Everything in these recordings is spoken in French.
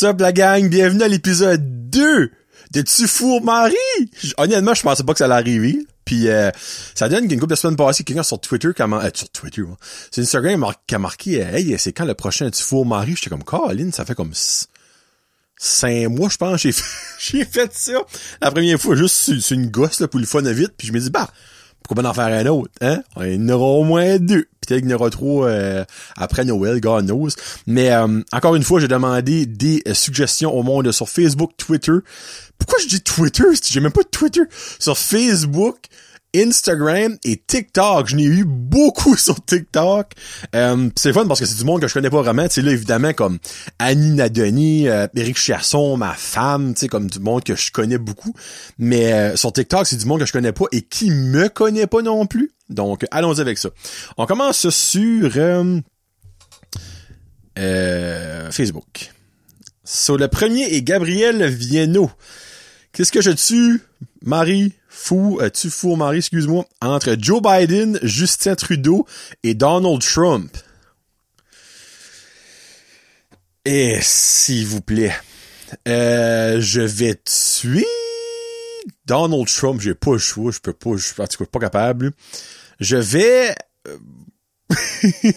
What's up la gang? Bienvenue à l'épisode 2 de Tu fourres Marie! Honnêtement, je pensais pas que ça allait arriver. Puis euh, ça donne qu'une couple de semaines passées, quelqu'un sur Twitter, mar- euh, sur Twitter, ouais. c'est Instagram qui a marqué euh, Hey, c'est quand le prochain Tu fourres Marie? J'étais comme Colin, ça fait comme cinq mois, je pense, j'ai fait, ça. La première fois, juste sur une gosse là, pour le fun vite, puis je me dis bah pourquoi pas en faire un autre, hein? Il y en aura au moins deux. Peut-être qu'il y en aura trois euh, après Noël, God knows. Mais euh, encore une fois, j'ai demandé des euh, suggestions au monde sur Facebook, Twitter. Pourquoi je dis Twitter? J'ai même pas de Twitter? Sur Facebook, Instagram et TikTok. Je n'ai eu beaucoup sur TikTok. Euh, c'est fun parce que c'est du monde que je connais pas vraiment. Tu là, évidemment, comme Annie Nadoni, euh, Eric Chasson, ma femme, tu sais, comme du monde que je connais beaucoup. Mais euh, sur TikTok, c'est du monde que je connais pas et qui me connaît pas non plus. Donc, allons-y avec ça. On commence sur euh, euh, Facebook. Sur le premier est Gabriel Viennot. Qu'est-ce que je tue, Marie, fou, euh, tu fou, Marie, excuse-moi, entre Joe Biden, Justin Trudeau et Donald Trump? Et s'il vous plaît, euh, je vais tuer Donald Trump. J'ai pas le choix, je peux pas, je suis en pas capable. Je vais... euh,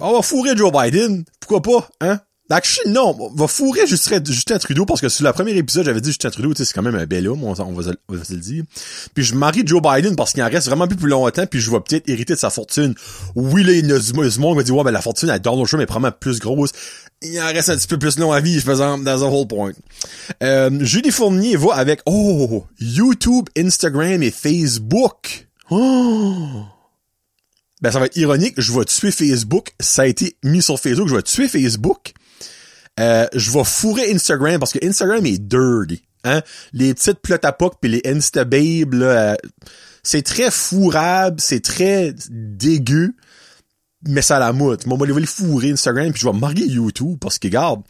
On va fourrer Joe Biden. Pourquoi pas, hein? Actually, non, on va fourrer Justin, Trudeau parce que sur le premier épisode, j'avais dit Justin Trudeau, c'est quand même un bel homme, on, va, on va se le dire. Puis je marie Joe Biden parce qu'il en reste vraiment plus plus longtemps, puis je vais peut-être hériter de sa fortune. Oui, là, il a du monde va dire, ouais, ben la fortune à Donald Trump est probablement plus grosse. Il en reste un petit peu plus long à vie, faisant dans un whole point. Euh, Julie Fournier va avec, oh, YouTube, Instagram et Facebook. Oh! Ben, ça va être ironique. Je vais tuer Facebook. Ça a été mis sur Facebook. Je vais tuer Facebook. Euh, je vais fourrer Instagram parce que Instagram est dirty. Hein? Les petites plot à poc pis les Instababes, là, euh, c'est très fourrable, c'est très dégueu, mais ça la moute. Moi, je vais le fourrer Instagram puis je vais marier YouTube parce que, regarde,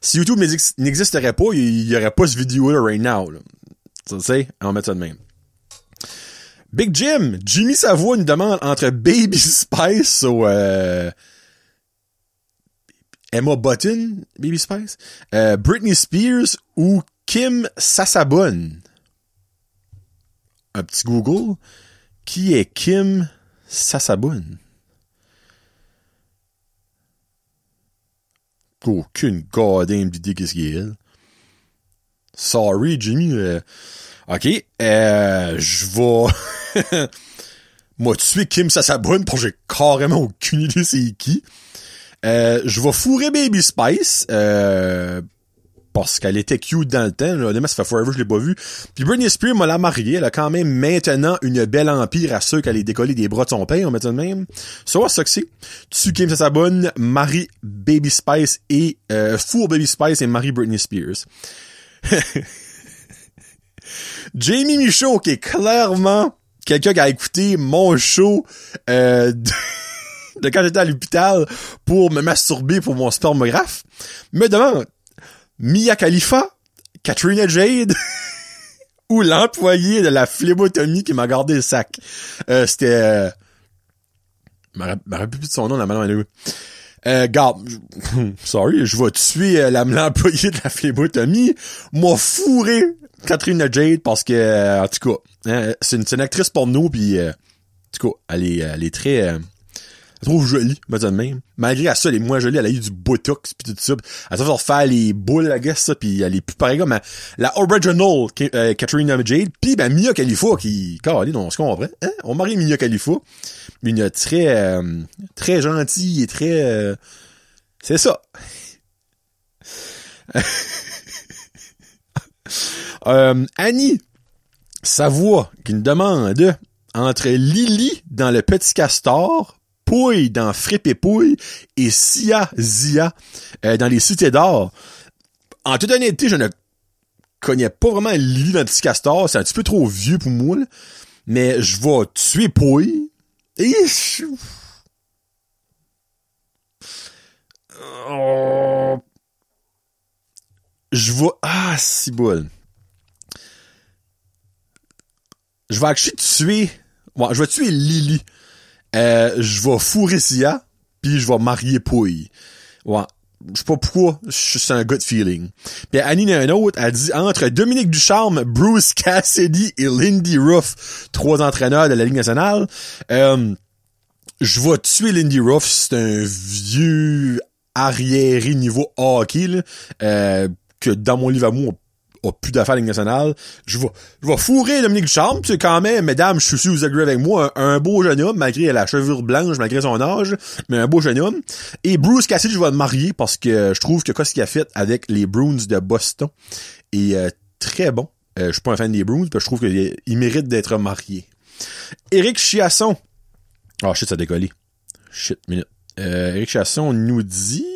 si YouTube n'exis- n'existerait pas, il y aurait pas ce vidéo-là right now. Là. Tu sais, on va mettre ça de même. Big Jim, Jimmy Savoie nous demande entre Baby Spice ou euh, Emma Button, Baby Spice, euh, Britney Spears ou Kim Sasabon. Un petit Google. Qui est Kim Sasabon? Aucune goddamn idée qu'est-ce qu'il est. Sorry, Jimmy. euh, OK. Euh, je vais... Moi, tuer Kim Sasabon pour j'ai carrément aucune idée c'est qui. Euh, je vais fourrer Baby Spice. Euh, parce qu'elle était cute dans le temps. Honnêtement, ça fait forever je l'ai pas vue. Puis Britney Spears m'a la mariée. Elle a quand même maintenant une belle empire à ceux qu'elle est décollée des bras de son père, on met ça de même. Que c'est. Tu Kim Sasabon, Marie Baby Spice et euh, four Baby Spice et Marie Britney Spears. Jamie Michaud, qui est clairement quelqu'un qui a écouté mon show euh, de, quand j'étais à l'hôpital pour me masturber pour mon spermographe, me demande Mia Khalifa, Katrina Jade ou l'employé de la phlébotomie qui m'a gardé le sac. Euh, C'était... Euh, je me rappelle- plus de son nom, la madame. Euh, garde, sorry, je vais tuer euh, l'employé de la phlébotomie, m'a fourré Katrina Jade parce que, euh, en tout cas, hein, c'est une, actrice porno puis euh, en tout cas, elle est, très, elle trop jolie, me de même. Malgré à ça, elle est moins jolie, elle a eu du botox pis tout ça. Elle va faire les boules, la guess, ça, pis elle est plus pareille comme la, original euh, Katrina Jade, pis ben Mia Khalifa qui, carré, on se comprend, hein? On marie Mia Khalifa, une très, euh, très gentille et très, euh, c'est ça. Euh, Annie Savoie qui nous demande entre Lily dans le Petit Castor, Pouille dans Frippe et Pouille et Sia Zia euh, dans les Cités d'Or. En toute honnêteté, je ne connais pas vraiment Lily dans Petit Castor. C'est un petit peu trop vieux pour moi. Mais je vais tuer Pouille. Et je... Oh. Je vais... Ah, si boule. Je vais actually tuer... Je vais tuer Lily. Euh, je vais fourrer Sia, puis je vais marier Pouille. Ouais. je sais pas pourquoi, c'est un good feeling. Puis Annie a un autre, elle dit entre Dominique Ducharme, Bruce Cassidy et Lindy Ruff, trois entraîneurs de la Ligue nationale, euh, je vais tuer Lindy Ruff, c'est un vieux arriéré niveau hockey, euh, que dans mon livre à moi, a plus d'affaires Ligue nationale. Je vais, je fourrer Dominique Ducharme, c'est quand même, mesdames, je suis sûr vous agree avec moi, un, beau jeune homme, malgré la chevelure blanche, malgré son âge, mais un beau jeune homme. Et Bruce Cassidy, je vais le marier parce que je trouve que qu'est-ce qu'il a fait avec les Bruins de Boston est euh, très bon. Euh, je suis pas un fan des Bruins, mais je trouve qu'il mérite d'être marié. Éric Chiasson. Ah, oh, shit, ça a décollé. Shit, minute. Euh, Éric Chiasson nous dit...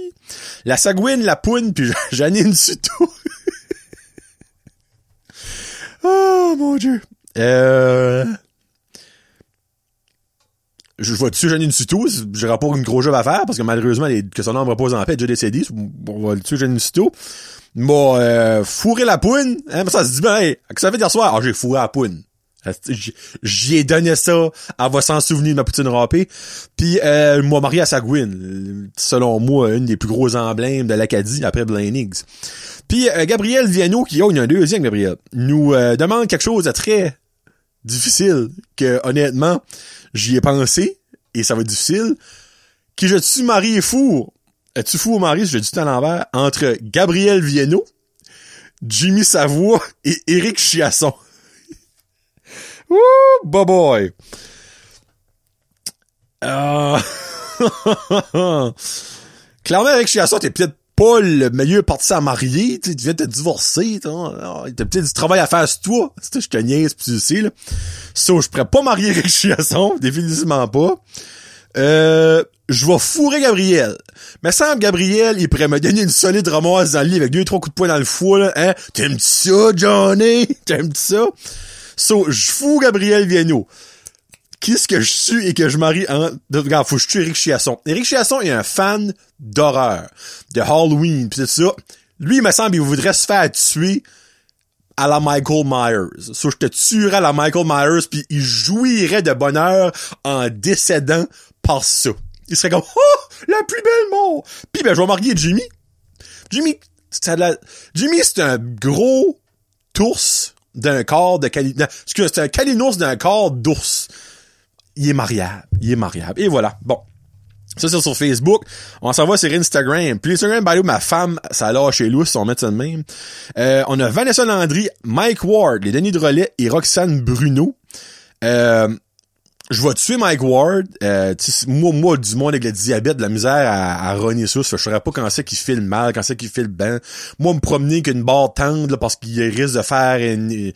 La Sagouine, la Poune, puis Janine Suto. Oh mon dieu. Euh... Je vais tuer Janine Suto, j'aurai pas une grosse job à faire parce que malheureusement que son nom repose en paix, déjà décédé, on va le tuer Janine Suto. Bon, euh, fourrer la poune, hein, ça se dit ben, hey, que ça fait dire soir? Ah, j'ai fourré la poune. J'y ai donné ça, elle va s'en souvenir de ma poutine râpée. Puis euh, moi marié à Sagouine, selon moi, une des plus gros emblèmes de l'Acadie après Blaine Higgs. Puis euh, Gabriel Viano, qui oh, il y a un deuxième Gabriel, nous euh, demande quelque chose de très difficile, que honnêtement, j'y ai pensé, et ça va être difficile. Qui je suis marié fou? Es-tu fou ou marié, je dis tout à l'envers, entre Gabriel Viano, Jimmy Savoie et Éric Chiasson. Woo, boy boy. Euh... Clairement, avec Chiasson, t'es peut-être pas le meilleur parti à marier, tu viens de te divorcer, t'as peut-être du travail à faire sur toi. Je te niaise tu sais, là. So, je pourrais pas marier avec Chiasson, définitivement pas. Euh, je vais fourrer Gabriel. Mais sans Gabriel, il pourrait me donner une solide ramasse dans le lit avec deux, trois coups de poing dans le foie. Hein? T'aimes ça, Johnny? T'aimes ça? So, je fous Gabriel Viano. Qu'est-ce que je suis et que je marie en... Regarde, faut que je tue Eric Chiasson. Eric Chiasson est un fan d'horreur, de Halloween, pis tout ça. Lui, il me semble, il voudrait se faire tuer à la Michael Myers. So, je te tuerais à la Michael Myers, puis il jouirait de bonheur en décédant par ça. Il serait comme, oh, la plus belle mort! Puis ben, je vais marier Jimmy. Jimmy, c'est la... Jimmy, c'est un gros tours d'un corps de cali... excuse, c'est un calinos d'un corps d'ours. Il est mariable. Il est mariable. Et voilà. Bon. Ça, c'est sur Facebook. On s'en va sur Instagram. Puis Instagram, by ma femme, ça lâché lousse, si on met ça de même. Euh, on a Vanessa Landry, Mike Ward, les Denis de Relais et Roxane Bruno. Euh, je vais tuer Mike Ward. Euh, moi, moi, du monde avec le diabète, de la misère à, à rogner ça, je saurais pas quand c'est qu'il file mal, quand c'est qu'il file bien. Moi, me promener qu'une barre tendre parce qu'il risque de faire une,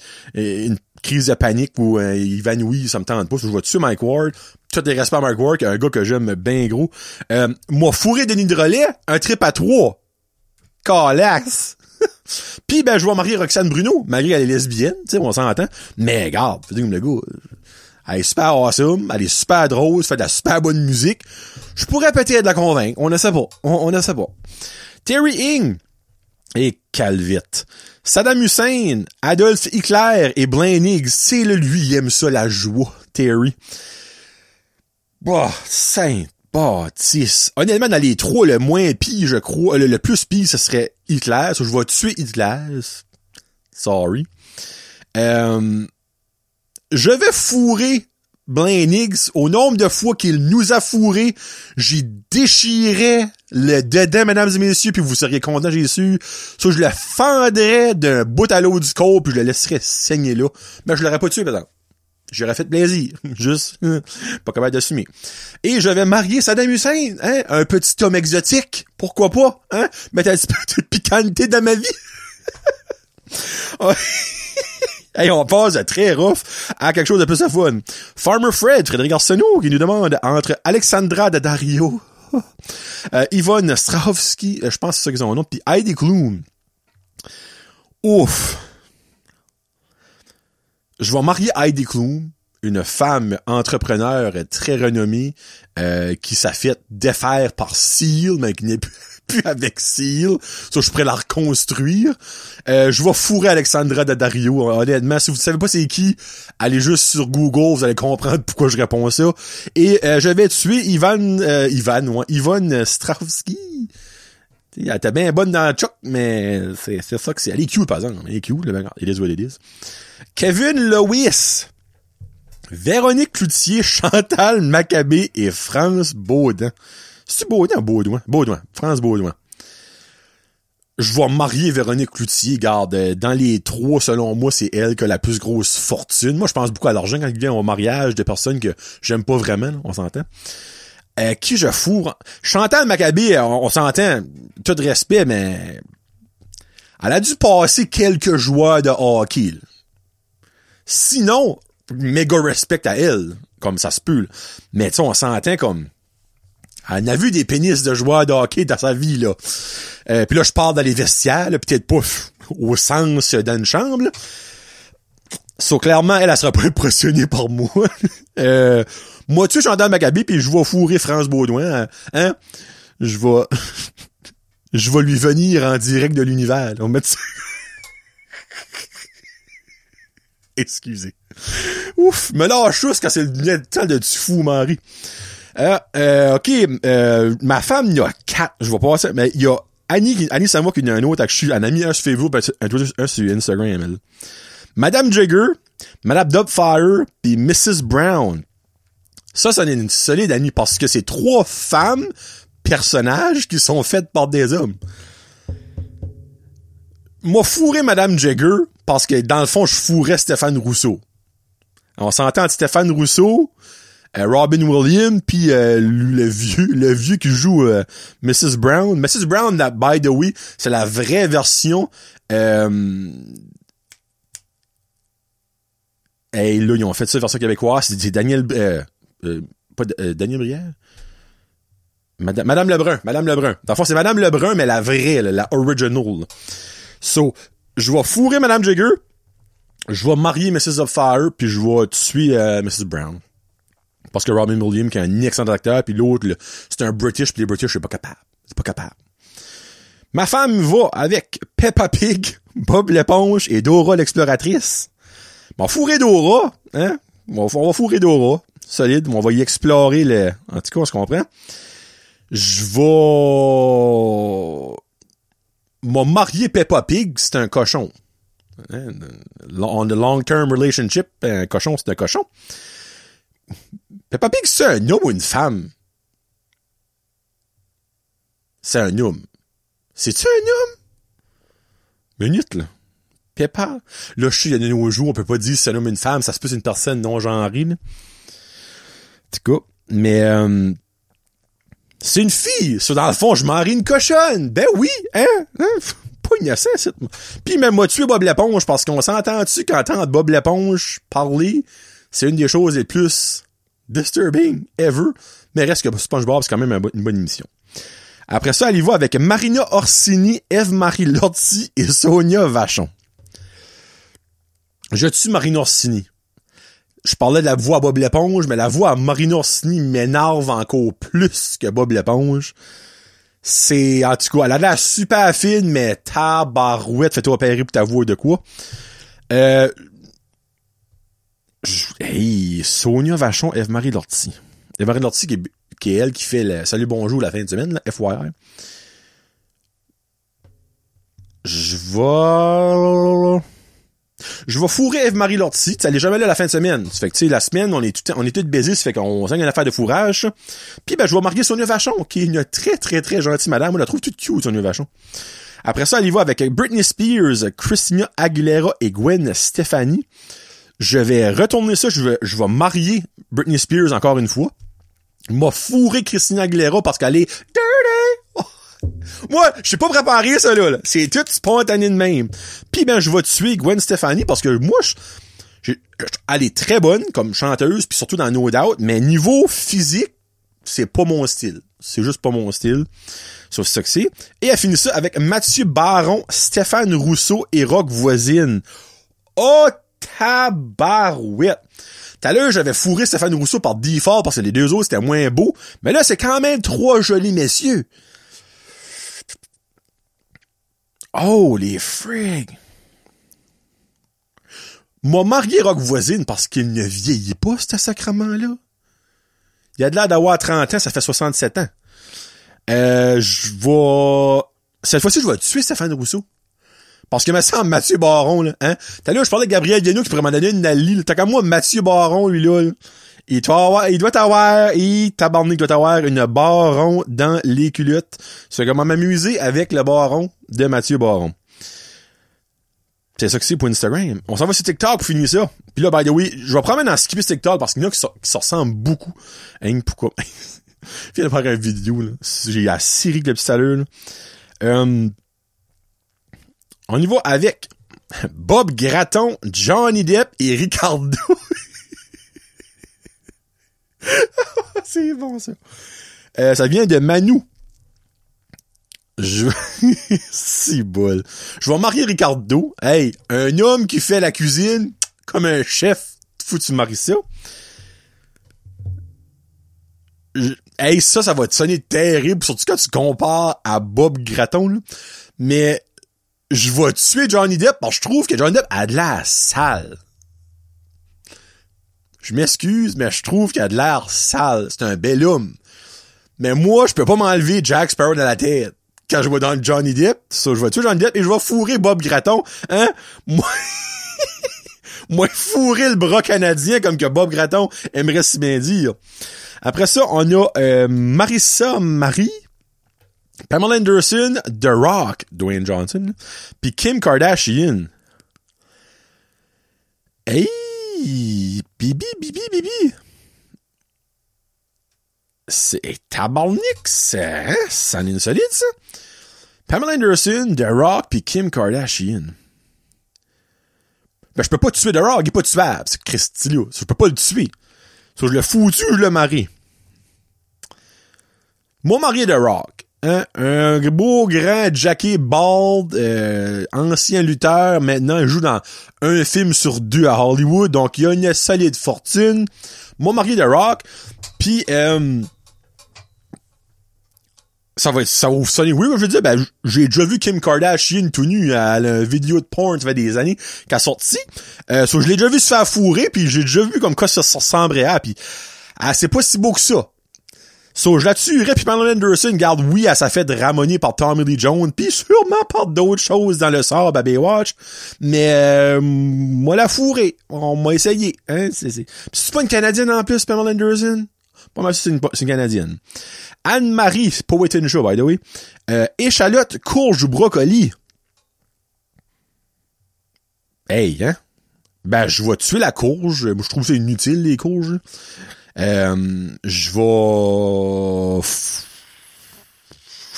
crise de panique ou euh, évanoui, ça me tente pas. Je vais tuer Mike Ward. Tout les respects à Mike Ward, un gars que j'aime bien gros. Euh, moi, fourré Denis de relais, un trip à trois. Calax! Puis ben je vais marier Roxane Bruno, malgré qu'elle est lesbienne, tu sais, on s'entend. Mais regarde, le gars. Elle est super awesome, elle est super drôle, fait de la super bonne musique. Je pourrais peut-être la convaincre, on ne sait pas. On, ne sait pas. Terry Ing et Calvite. Saddam Hussein, Adolf Hitler et Blaine c'est le lui, il aime ça, la joie, Terry. Bah, saint bâtisse. Honnêtement, dans les trois, le moins pire, je crois, le, plus pire, ce serait Hitler. je vais tuer Hitler. Sorry. Euh, je vais fourrer Blaine au nombre de fois qu'il nous a fourré. J'y déchirais le dedans, mesdames et messieurs, puis vous seriez contents, j'ai su. Ça, je le fendrais d'un bout à l'autre du corps, puis je le laisserais saigner là. Mais je l'aurais pas tué, par. J'aurais fait plaisir. Juste, pas capable d'assumer. Et je vais marier Saddam Hussein, hein, un petit homme exotique. Pourquoi pas, hein? Mettre un petit peu de dans ma vie. Hey, on passe de très rough à quelque chose de plus fun. Farmer Fred, Frédéric Arsenault, qui nous demande entre Alexandra de Dario, euh, Yvonne Strahovski, euh, je pense que c'est ça qu'ils ont un nom, puis Heidi Klum. Ouf. Je vais marier Heidi Klum, une femme entrepreneur très renommée, euh, qui fait défaire par Seal, mais qui n'est plus plus avec Seal. Ça, je pourrais la reconstruire. Euh, je vais fourrer Alexandra Daddario. Honnêtement, si vous savez pas c'est qui, allez juste sur Google, vous allez comprendre pourquoi je réponds à ça. Et euh, je vais tuer Ivan, euh, Ivan, ouais, Ivan Stravski. Elle était bien bonne dans le choc, mais c'est, ça que c'est. Elle est cute, par exemple. Elle est cute, le mec. What it is. Kevin Lewis. Véronique Cloutier, Chantal Maccabé et France Baudin. C'est Baudin ou Baudouin? Baudouin. France Baudouin. Je vais marier Véronique Cloutier, garde. euh, Dans les trois, selon moi, c'est elle qui a la plus grosse fortune. Moi, je pense beaucoup à l'argent quand il vient au mariage de personnes que j'aime pas vraiment, on s'entend. Euh, qui je fourre? Chantal Maccabé, on, on s'entend, tout de respect, mais elle a dû passer quelques joueurs de hockey. Sinon, méga respect à elle, comme ça se peut. là. Mais tu on s'entend comme... Elle a vu des pénis de joueurs de hockey dans sa vie, là. Euh, puis là, je parle dans les vestiaires, peut-être pas f- au sens euh, dans une chambre. So, clairement, elle, elle sera pas impressionnée par moi. euh, moi, tu sais, Chantal Maccabé, puis je vais fourrer France Baudouin, hein, hein? Je vais... je vais lui venir en direct de l'univers. On mettre ça... Excusez. Ouf, me lâche juste quand c'est le temps de tu fou, Marie. Euh, euh, ok, euh, ma femme, il y a quatre, je vais passer, mais il y a Annie, Annie, c'est moi qui en a un autre, je suis, un ami, un sur Facebook, un, sur Instagram, elle. Madame Jagger, Madame Dubfire, puis Mrs. Brown. Ça, ça est une solide amie parce que c'est trois femmes personnages qui sont faites par des hommes. M'a fourré Madame Jagger parce que dans le fond, je fourrais Stéphane Rousseau. On s'entend Stéphane Rousseau, Robin Williams, puis euh, le vieux, qui joue euh, Mrs. Brown. Mrs. Brown, by the way, c'est la vraie version. Euh, Hey, là, ils ont fait ça version québécoise. C'est Daniel, euh, euh, pas euh, Daniel Brière? Madame, Lebrun, Madame Lebrun. Dans fond, c'est Madame Lebrun, mais la vraie, la original. So, je vais fourrer Madame Jagger, je vais marier Mrs. of Fire, puis je vais tuer euh, Mrs. Brown. Parce que Robin Williams, qui est un excellent acteur, puis l'autre, c'est un British, puis les British, c'est pas capable. C'est pas capable. Ma femme va avec Peppa Pig, Bob l'éponge et Dora l'exploratrice. On va fourrer Dora, hein? On va, fourrer Dora. Solide. On va y explorer le... En tout cas, on se comprend. Je vais... M'a marié Peppa Pig, c'est un cochon. Hein? On a long-term relationship, un cochon, c'est un cochon. Peppa Pig, c'est un homme ou une femme? C'est un homme. C'est-tu un homme? Minute, là. Peppa. Là, je sais, il y a nos jours, on peut pas dire c'est un homme ou une femme, ça se peut c'est une personne non genrée, là. En. Mais, euh, c'est une fille. Ça, dans le fond, je marie une cochonne. Ben oui, hein? hein? Pas innocent, c'est... Puis même moi tué Bob l'éponge, parce qu'on s'entend-tu qu'entendre Bob l'éponge parler, c'est une des choses les plus disturbing ever. Mais reste que SpongeBob, c'est quand même une bonne émission. Après ça, elle y avec Marina Orsini, Eve-Marie Lortie et Sonia Vachon. Je tue Marina Orsini. Je parlais de la voix à Bob l'éponge, mais la voix à Marina Orsini m'énerve encore plus que Bob l'éponge. C'est, en tout cas, elle a l'air super fine, mais tabarouette, fais-toi opérer pour ta voix de quoi. Euh, hey, Sonia Vachon, Eve-Marie Lortie. Eve-Marie Lortie, qui est, elle qui fait le Salut Bonjour la fin de semaine, FYI. Je vais... Je vais fourrer Eve-Marie Lortie. Est jamais là la fin de semaine. Ça fait que, tu sais, la semaine, on est tout, on est tous. Ça fait qu'on saigne une affaire de fourrage. Puis, ben, je vais marier Sonia Vachon, qui est une très, très, très gentille madame. On la trouve toute cute, Sonia Vachon. Après ça, elle y va avec Britney Spears, Christina Aguilera et Gwen Stefani. Je vais retourner ça. Je vais, je vais marier Britney Spears encore une fois. M'a fourré Christina Aguilera parce qu'elle est dirty. Moi, je suis pas préparé ça là. C'est tout spontané de même. Puis ben je vais tuer Gwen Stefani parce que moi je elle est très bonne comme chanteuse puis surtout dans No Doubt, mais niveau physique, c'est pas mon style. C'est juste pas mon style. Sauf ça que c'est. Et elle finit ça avec Mathieu Baron, Stéphane Rousseau et Rock Voisine. Oh tabarouette! Tout à l'heure, j'avais fourré Stéphane Rousseau par default parce que les deux autres, c'était moins beau. Mais là, c'est quand même trois jolis messieurs. Oh, les frigs! M'a marié Rock Voisine parce qu'il ne vieillit pas, ce sacrement-là. Il a de l'air d'avoir 30 ans, ça fait 67 ans. Euh, je vais... cette fois-ci, je vais tuer Stéphane Rousseau. Parce que me semble Mathieu Baron, là, hein? T'as là, je parlais de Gabriel Vienno qui pourrait m'en donner une allie, T'as qu'à moi, Mathieu Baron, lui, là. Il doit avoir, il doit avoir, il, doit avoir une baron dans les culottes. C'est comment m'amuser avec le baron de Mathieu Baron. C'est ça que c'est pour Instagram. On s'en va sur TikTok pour finir ça. Puis là, by the way, je vais probablement en skipper TikTok parce qu'il y en a qui, se ressemblent beaucoup. Hein, pourquoi? Viens de faire une vidéo, là. J'ai la série de le petit là. Euh, on y va avec Bob Gratton, Johnny Depp et Ricardo. C'est bon, ça. Euh, ça vient de Manu. Je... si bol. Je vais marier Ricardo. Hey, un homme qui fait la cuisine comme un chef. Faut tu maries ça. Hey, ça, ça va te sonner terrible, surtout quand tu compares à Bob Gratton, Mais je vais tuer Johnny Depp parce que je trouve que Johnny Depp a de la sale. Je m'excuse, mais je trouve qu'il a de l'air sale. C'est un bel homme. Mais moi, je peux pas m'enlever Jack Sparrow dans la tête. Quand je vais dans Johnny Depp, ça, je vais tuer Johnny Depp et je vais fourrer Bob Gratton. Hein? Moi, moi fourrer le bras canadien comme que Bob Gratton aimerait si bien dire. Après ça, on a euh, Marissa Marie, Pamela Anderson, The Rock, Dwayne Johnson, puis Kim Kardashian. Hey, bibi, bibi, bibi. C'est tabarnak, c'est, hein? ça solide, ça. Pamela Anderson, The Rock, puis Kim Kardashian. Ben, je peux pas tuer The Rock, il est pas tuable, c'est Christilio. Je peux pas le tuer. So, je le foutu, je le marie. Mon mari The Rock. Hein? Un beau grand Jackie Bald, euh, ancien lutteur, maintenant il joue dans un film sur deux à Hollywood, donc il a une solide fortune. Mon mari The Rock, puis euh, ça va ça va sonner oui je veux dire ben j'ai déjà vu Kim Kardashian tout nu à la vidéo de porn ça fait des années qu'elle sorti euh, so, je l'ai déjà vu se faire fourrer puis j'ai déjà vu comme quoi ça, ressemblerait à puis ah, c'est pas si beau que ça So, je la tuerais, puis Pamela Anderson, garde, oui, elle s'est fait ramoner par Tommy Lee Jones, puis sûrement par d'autres choses dans le sort à Baywatch, mais euh, moi la fourré, on m'a essayé, hein, c'est, c'est. c'est pas une Canadienne en plus, Pamela Anderson? Pas mal c'est une, c'est une Canadienne. Anne-Marie, Waiting Show, by the way. Euh, échalote, courge ou brocoli. Hey, hein? Ben, je vais tuer la courge. Je trouve ça inutile, les courges. Euh, je vais...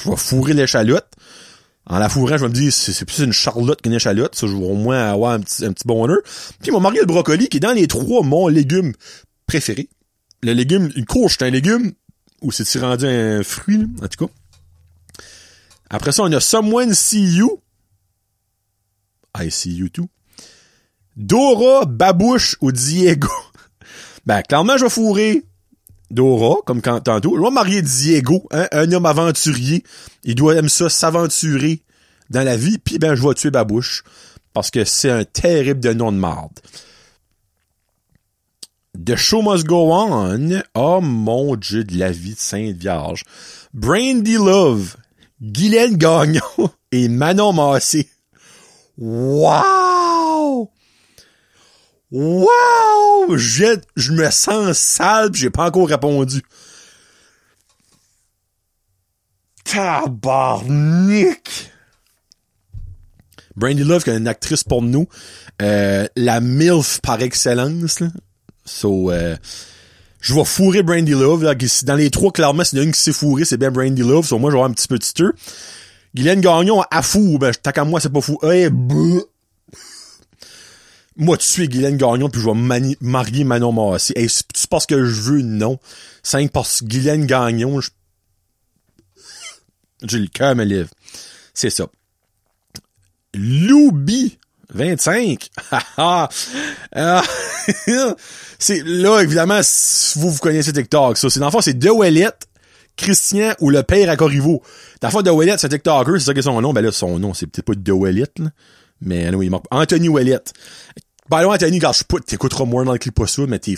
Je vais fourrer l'échalote. En la fourrant, je vais me dire, c'est plus une charlotte qu'une échalote. Ça, je vais au moins avoir un petit, bonheur. Puis, mon mari le brocoli, qui est dans les trois mon légume préféré. Le légume, une courge, c'est un légume, ou c'est-il rendu un fruit, en tout cas. Après ça, on a Someone See You. I See You Too. Dora, Babouche ou Diego. Ben, clairement, je vais fourrer Dora, comme tantôt. Je vais marier Diego, hein, un homme aventurier. Il doit aimer ça, s'aventurer dans la vie. Puis, ben, je vais tuer Babouche. Parce que c'est un terrible de nom de marde. The Show Must Go On. Oh mon dieu de la vie de Sainte Vierge. Brandy Love. Guylaine Gagnon et Manon Massé. Wow! Wow! Je, je me sens sale pis j'ai pas encore répondu. Tabarnak! Brandy Love, qui est une actrice pour nous, euh, la MILF par excellence. Là. So, euh, je vais fourrer Brandy Love. Dans les trois, clairement, c'est une qui s'est fourré, c'est bien Brandy Love. So, moi, je avoir un petit peu de. Guylaine Gagnon, à fou. Ben, tant qu'à moi, c'est pas fou. Hey, moi, tu suis Guylaine Gagnon, puis je vais marier Manon Massé. Hey, c'est parce que je veux, non. C'est parce que Guylaine Gagnon, je... j'ai le cœur me lève. C'est ça. Loubi 25. Ah, c'est là évidemment vous vous connaissez TikTok ça c'est dans c'est De Christian ou le père à Corriveau. Dans le De c'est TikToker, c'est ça qui son nom, ben là son nom c'est peut-être pas De mais anyway, il Anthony Ouellet. Ben là, Anthony, quand je pas, t'écouteras moins dans le clip ça, mais t'es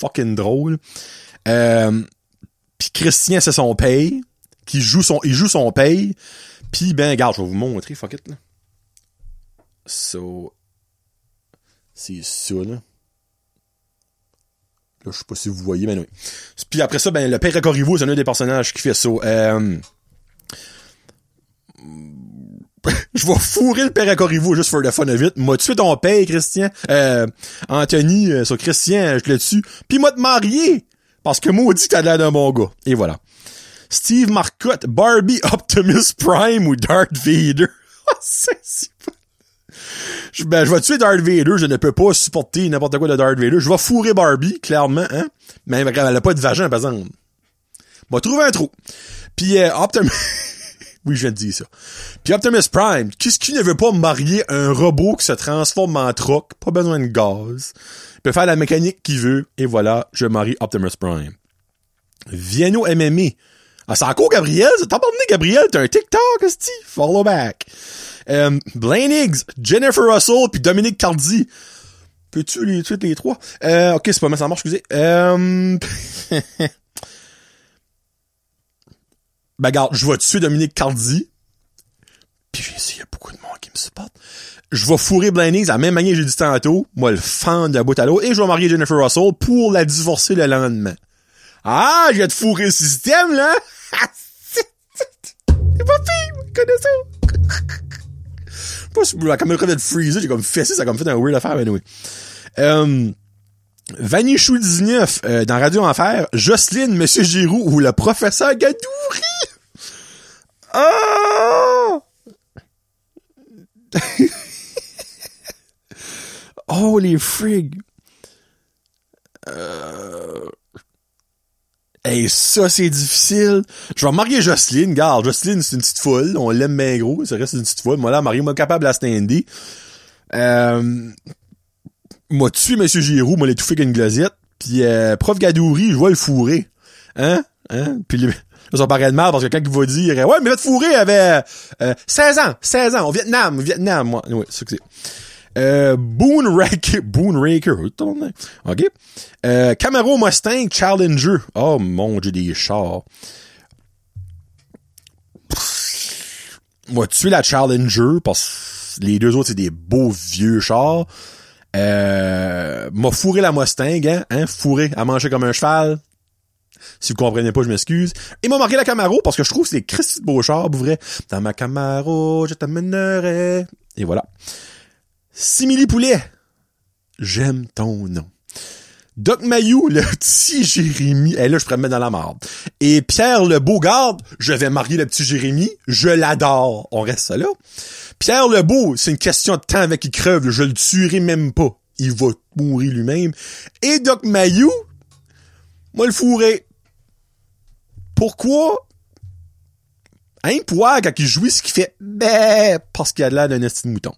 fucking drôle. Euh, puis Christian, c'est son père. qui joue son, il joue son paye. Puis ben, regarde, je vais vous montrer, fuck it. So, c'est ça, là. Là, je sais pas si vous voyez, mais oui. Puis après ça, ben, le père Corriveau, c'est un des personnages qui fait ça. Euh... je vais fourrer le père Corriveau juste for the fun of it. M'a tué ton père, Christian. Euh, Anthony, euh, sur Christian, je le tue. Puis m'a te marier. Parce que moi, dit que t'as l'air d'un bon gars. Et voilà. Steve Marcotte, Barbie, Optimus Prime ou Darth Vader? c'est je, ben, je vais tuer Darth Vader, je ne peux pas supporter n'importe quoi de Darth Vader. Je vais fourrer Barbie, clairement, hein. Mais elle a pas de vagin, par exemple. Va trouver un trou. Puis euh, Optimus... oui, je dire ça. Puis Optimus Prime, qu'est-ce qui ne veut pas marier un robot qui se transforme en troc? Pas besoin de gaz. Il peut faire la mécanique qu'il veut. Et voilà, je marie Optimus Prime. Vienno MMA. Ah, c'est encore Gabriel? T'as parlé Gabriel? T'as un TikTok? Follow back. Euh, Blaine Higgs, Jennifer Russell, puis Dominique Cardi. Peux-tu les tuer les trois? Euh, ok, c'est pas mal, ça marche, excusez. Euh... ben, regarde, je vais tuer Dominique Cardi. Puis j'ai essayé, il y a beaucoup de monde qui me supporte. Je vais fourrer à la même manière que j'ai dit tantôt. Moi, le fan de la bout à l'eau. Et je vais marier Jennifer Russell pour la divorcer le lendemain. Ah, je vais te fourrer le système, là! C'est pas pire, connais ça! pas la caméra de freezer, j'ai comme fessé, ça a comme fait un weird affaire, mais anyway. Vanichou 19, euh, dans Radio Enfer, Jocelyne, Monsieur Giroux ou le professeur Gadouri. Oh! oh, les frigs. Euh... Hey, ça, c'est difficile. Je vais marier Jocelyne. Garde, Jocelyne, c'est une petite foule. On l'aime bien gros. Ça reste une petite foule. Moi, là, marier, moi, capable la stander. Euh, moi, tué Monsieur Giroux, moi, l'étouffer avec une glazette. Puis, euh, prof Gadouri, je vais le fourrer. Hein? Hein? Puis, ça paraît de mal parce que quand il va dire, ouais, mais votre fourrer avait, euh, 16 ans, 16 ans, au Vietnam, au Vietnam, moi. Ouais, c'est que c'est. Euh, Boone Raker, Boone Raker, ok. Euh, Camaro Mustang Challenger. Oh mon dieu des chars. Moi, tu es la Challenger parce que les deux autres c'est des beaux vieux chars. Euh, m'a fourré la Mustang, hein, hein, fourré à manger comme un cheval. Si vous comprenez pas, je m'excuse. Et m'a marqué la Camaro parce que je trouve que c'est Christy de pour vrai. Dans ma Camaro, je t'amènerai. Et voilà. Simili Poulet, j'aime ton nom. Doc Mayou, le petit Jérémy, et là, je pourrais me mettre dans la marde. Et Pierre le Beaugarde, je vais marier le petit Jérémy, je l'adore. On reste là. Pierre le Beau, c'est une question de temps avec qui crève, je le tuerai même pas. Il va mourir lui-même. Et Doc Mayou, moi le fourré. Pourquoi? Un poids quand il jouit ce qu'il fait, ben, parce qu'il a l'air d'un esti de mouton.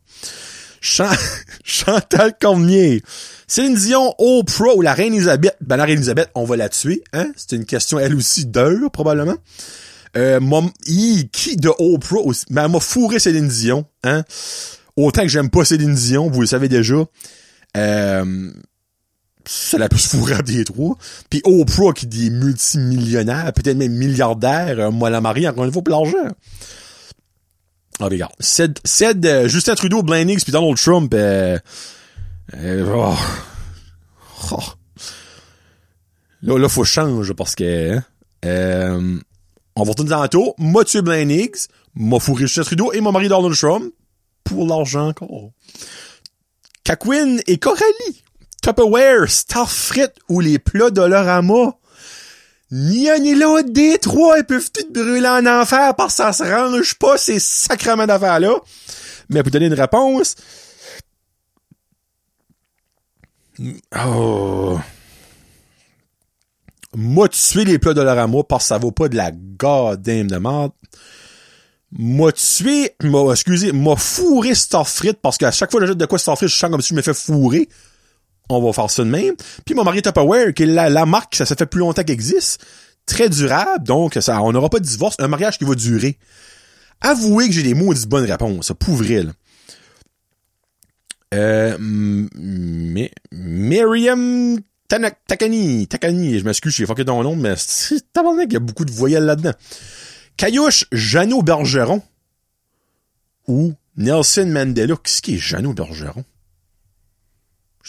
Chantal Cormier. Céline Dion, Oprah ou la Reine Elisabeth? Ben, la Reine Elisabeth, on va la tuer, hein? C'est une question, elle aussi, d'heure, probablement. Euh, qui de Oprah aussi? Ben, elle m'a fourré Céline Dion, hein? Autant que j'aime pas Céline Dion, vous le savez déjà. Euh, ça la plus fourrer des trois. Puis Oprah qui dit multimillionnaire, peut-être même milliardaire, euh, moi la marie encore une fois pour l'argent. Ah, regarde. Ced, Ced euh, Justin Trudeau, Blaine puis Donald Trump, euh, euh, oh. Oh. Là, là, faut changer parce que, hein, euh, on va retourner tantôt. M'a tué Blaine Higgs, m'a fourré Justin Trudeau et mon mari Donald Trump pour l'argent encore. Kakwin et Coralie. Tupperware, Starfrit ou les plats Dolorama ni un ni l'autre des trois, ils peuvent tout brûler en enfer parce que ça se range pas ces sacrements d'affaires-là. Mais pour donner une réponse, oh, moi tuer les plats de l'orama parce que ça vaut pas de la goddamn de merde. M'a tué, m'a, excusez, m'a fourré Starfrit parce qu'à chaque fois que jette de quoi Starfrit, je sens comme si je me fais fourrer on va faire ça de même. Puis mon mari Tupperware, qui est la, marque, ça, fait plus longtemps qu'existe, très durable, donc ça, on n'aura pas de divorce, un mariage qui va durer. Avouez que j'ai des mots de bonnes réponses, là. Euh, Miriam Takani, Takani, je m'excuse, j'ai fucké ton nom, mais c'est il y a beaucoup de voyelles là-dedans. Caillouche Jeannot Bergeron ou Nelson Mandela. Qu'est-ce qui est Jeannot Bergeron?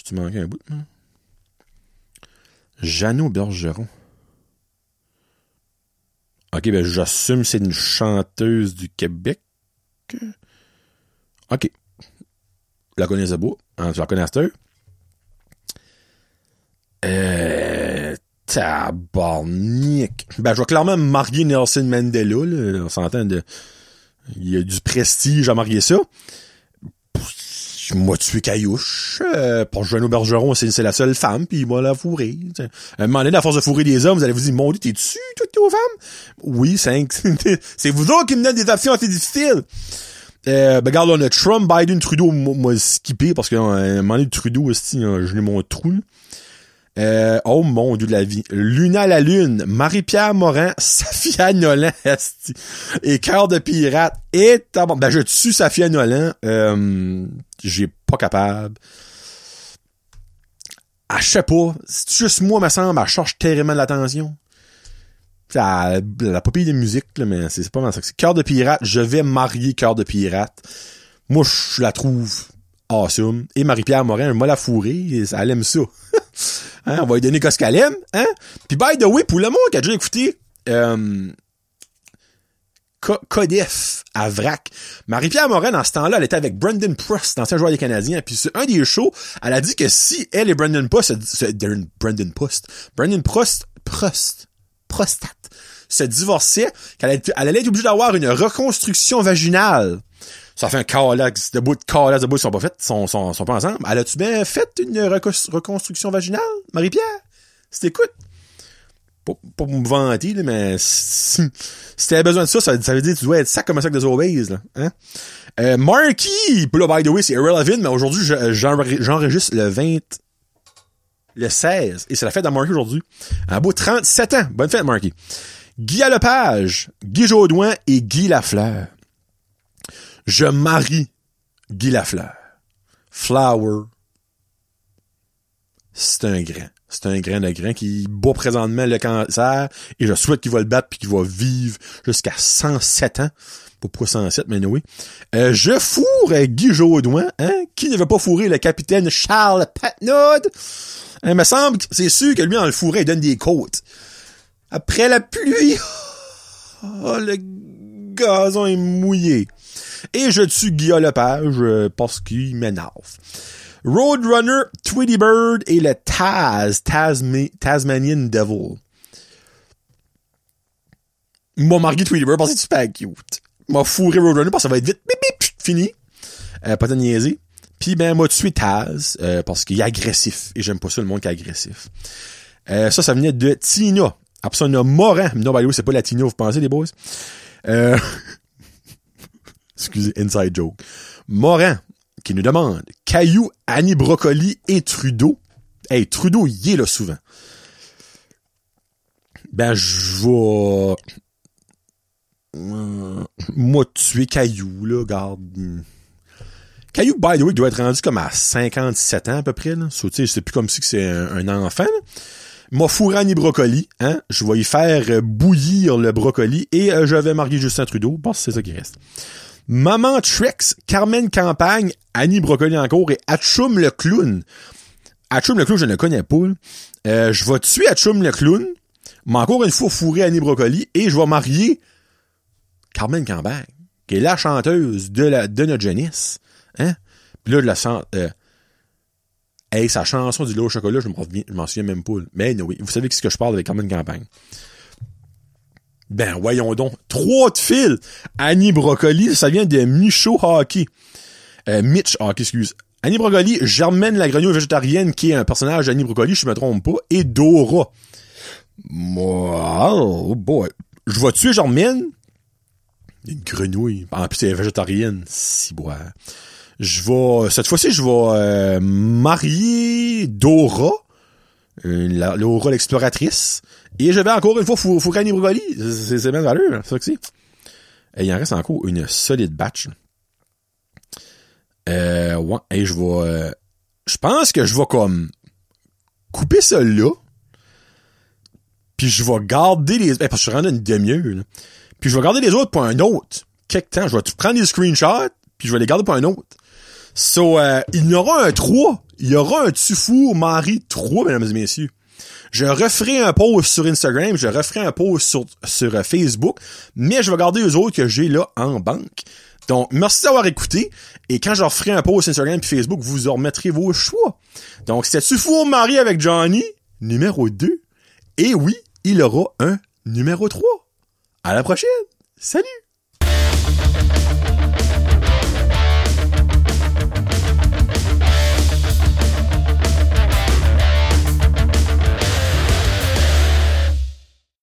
Je-tu manqué un bout? Non? Jeannot Bergeron. Ok, ben j'assume c'est une chanteuse du Québec. Ok. La connaissais pas. Hein, tu la connais à Euh... Tabarnak. Ben, je vais clairement marier Nelson Mandela. On s'entend de... Il y a du prestige à marier ça. Moi, tu es caillouche. Euh, pour Jeannot Bergeron, c'est, la seule femme, puis il m'a la. T'sais. À un moment donné, à force de fourrer des hommes, vous allez vous dire, mon Dieu, t'es dessus, toutes aux femmes? Oui, c'est, c'est vous autres qui me donnent des options assez difficiles. Euh, ben, regarde, on a Trump, Biden, Trudeau, moi, skippé, parce qu'à un moment donné, Trudeau, aussi, je l'ai mon trou, euh, oh mon dieu de la vie. Luna la Lune, Marie-Pierre Morin, Safia Nolan, et Cœur de Pirate, et ben je tue Safia Nolan, euh, j'ai pas capable. Ah, je sais pas, c'est juste moi, me semble, elle cherche terriblement de l'attention. La, la pas de musique, là, mais c'est pas mal ça. Cœur de Pirate, je vais marier Cœur de Pirate. Moi, je la trouve awesome. Et Marie-Pierre Morin, elle m'a la fourrée, elle aime ça. Hein, on va lui donner ce qu'elle aime. Hein? Puis by the way, pour le monde qui a déjà écouté euh, à Vrac, Marie-Pierre Morin, dans ce temps-là, elle était avec Brendan Prost, ancien joueur des Canadiens. Puis un des shows, elle a dit que si elle et Brendan Prost, Brendan Prost, Brendan Prost, Prost, prostate, se divorçaient, qu'elle allait être obligée d'avoir une reconstruction vaginale ça fait un calax de bout de calax de bout, ils sont pas faits, sont, sont, sont pas ensemble. Elle a-tu bien fait une reconstruction vaginale, Marie-Pierre? Si t'écoutes. Pas, pour me vanter, là, mais si, si t'avais besoin de ça, ça, veut dire que tu dois être sac comme un sac de Zobaze, là. Hein? Euh, Marky, là, by the way, c'est irrelevant, mais aujourd'hui, j'enregistre le 20, le 16, et c'est la fête de Marky aujourd'hui. Un beau 37 ans. Bonne fête, Marky. Guy Lepage, Guy Jodoin et Guy Lafleur. Je marie Guy Lafleur. Flower. C'est un grain. C'est un grain de grain qui bat présentement le cancer et je souhaite qu'il va le battre puis qu'il va vivre jusqu'à 107 ans. Pas 107, mais oui. Euh, je fourre Guy Jodoin, hein? Qui ne veut pas fourrer le capitaine Charles Patnaud? Il me semble, c'est sûr que lui, en le fourré, il donne des côtes. Après la pluie, oh, le gazon est mouillé. Et je tue Guillaume Lepage euh, parce qu'il m'énerve. Roadrunner, Tweety Bird et le Taz, Tasmanian Devil. M'a marqué Tweety Bird parce que c'est super cute. M'a fourré Roadrunner parce que ça va être vite, bip, bip, fini. Euh, pas de niaiser. Puis ben m'a tué Taz euh, parce qu'il est agressif et j'aime pas ça le monde qui est agressif. Euh, ça, ça venait de Tina. Absolument Morin. Non, the c'est pas la Tina, vous pensez les boys? Euh, excusez, inside joke. Morin, qui nous demande, Caillou, Annie Brocoli et Trudeau? Hey, Trudeau, y est là souvent. Ben, je vais... Euh, moi, tuer Caillou, là, garde... Caillou, by the way, doit être rendu comme à 57 ans à peu près. Là. So, c'est plus comme si c'est un, enfant. M'a fourré Annie Brocoli, hein? Je vais y faire bouillir le brocoli et euh, je vais marier Justin Trudeau que c'est ça qui reste. Maman Trex, Carmen Campagne, Annie Brocoli encore et Atchoum le clown. Atchoum le clown, je ne connais pas. Euh, je vais tuer Atchoum le clown, mais encore une fois fourrer Annie Brocoli et je vais marier Carmen Campagne, qui est la chanteuse de, la, de notre jeunesse. Hein? Puis là, de la euh, Hey, sa chanson du au chocolat, je m'en souviens même pas. Mais oui, vous savez ce que je parle avec Carmen Campagne. Ben, voyons donc. Trois de fil. Annie Brocoli, ça vient de Michaud Hockey. Euh, Mitch Hockey, excuse. Annie Brocoli, Germaine la grenouille végétarienne, qui est un personnage d'Annie Brocoli, je me trompe pas, et Dora. Moi, oh boy. Je vais tuer Germaine? Une grenouille. En plus, elle est végétarienne. Si, bois. Je vais, cette fois-ci, je vais euh, marier Dora. Euh, Laura l'exploratrice. Et je vais encore une fois faut Annie Brocoli. C'est bien valeur, ça que c'est. Et il en reste encore une solide batch. Euh, ouais, et je vais... Euh, je pense que je vais comme couper ça là. Puis je vais garder les... parce que je suis rendu une demi-heure. Puis je vais garder les autres pour un autre. Quelque temps, je vais prendre des screenshots, puis je vais les garder pour un autre. So, euh, il y aura un 3. Il y aura un Tufour Marie 3, mesdames et messieurs. Je referai un post sur Instagram, je referai un post sur, Facebook, mais je vais garder les autres que j'ai là en banque. Donc, merci d'avoir écouté. Et quand je referai un post sur Instagram et Facebook, vous en remettrez vos choix. Donc, c'était Tufour Marie avec Johnny, numéro 2. Et oui, il aura un numéro 3. À la prochaine. Salut!